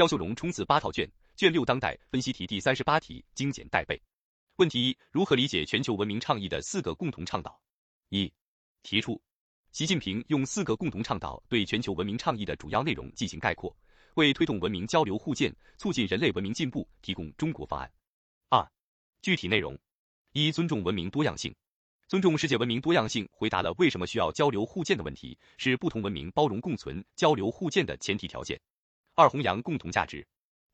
肖秀荣冲刺八套卷，卷六当代分析题第三十八题精简带背。问题一：如何理解全球文明倡议的四个共同倡导？一、提出，习近平用四个共同倡导对全球文明倡议的主要内容进行概括，为推动文明交流互鉴、促进人类文明进步提供中国方案。二、具体内容：一、尊重文明多样性。尊重世界文明多样性，回答了为什么需要交流互鉴的问题，是不同文明包容共存、交流互鉴的前提条件。二、弘扬共同价值，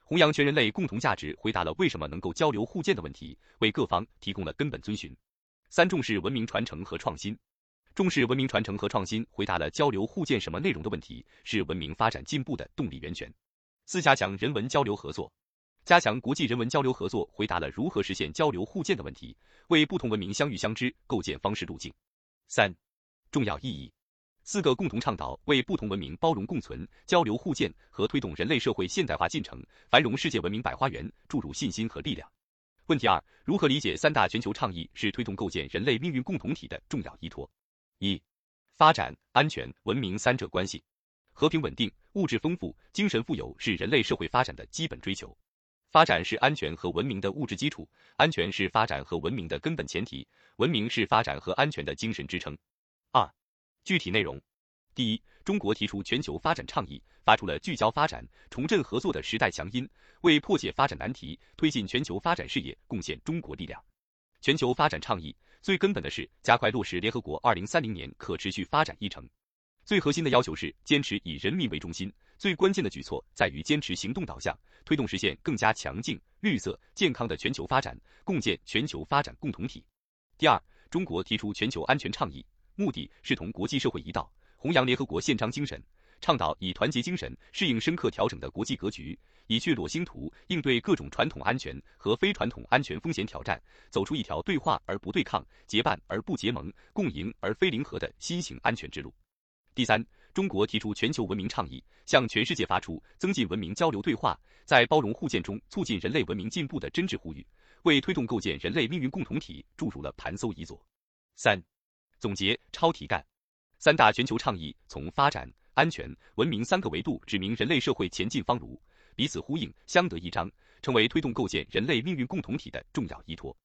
弘扬全人类共同价值，回答了为什么能够交流互鉴的问题，为各方提供了根本遵循。三、重视文明传承和创新，重视文明传承和创新，回答了交流互鉴什么内容的问题，是文明发展进步的动力源泉。四、加强人文交流合作。加强国际人文交流合作，回答了如何实现交流互鉴的问题，为不同文明相遇相知构建方式路径。三、重要意义：四个共同倡导为不同文明包容共存、交流互鉴和推动人类社会现代化进程、繁荣世界文明百花园注入信心和力量。问题二：如何理解三大全球倡议是推动构建人类命运共同体的重要依托？一、发展、安全、文明三者关系。和平稳定、物质丰富、精神富有是人类社会发展的基本追求。发展是安全和文明的物质基础，安全是发展和文明的根本前提，文明是发展和安全的精神支撑。具体内容：第一，中国提出全球发展倡议，发出了聚焦发展、重振合作的时代强音，为破解发展难题、推进全球发展事业贡献中国力量。全球发展倡议最根本的是加快落实联合国二零三零年可持续发展议程，最核心的要求是坚持以人民为中心。最关键的举措在于坚持行动导向，推动实现更加强劲、绿色、健康的全球发展，共建全球发展共同体。第二，中国提出全球安全倡议，目的是同国际社会一道，弘扬联合国宪章精神，倡导以团结精神适应深刻调整的国际格局，以血裸星图应对各种传统安全和非传统安全风险挑战，走出一条对话而不对抗、结伴而不结盟、共赢而非零和的新型安全之路。第三，中国提出全球文明倡议，向全世界发出增进文明交流对话，在包容互鉴中促进人类文明进步的真挚呼吁，为推动构建人类命运共同体注入了盘搜遗作。三，总结超题干，三大全球倡议从发展、安全、文明三个维度指明人类社会前进方路，彼此呼应，相得益彰，成为推动构建人类命运共同体的重要依托。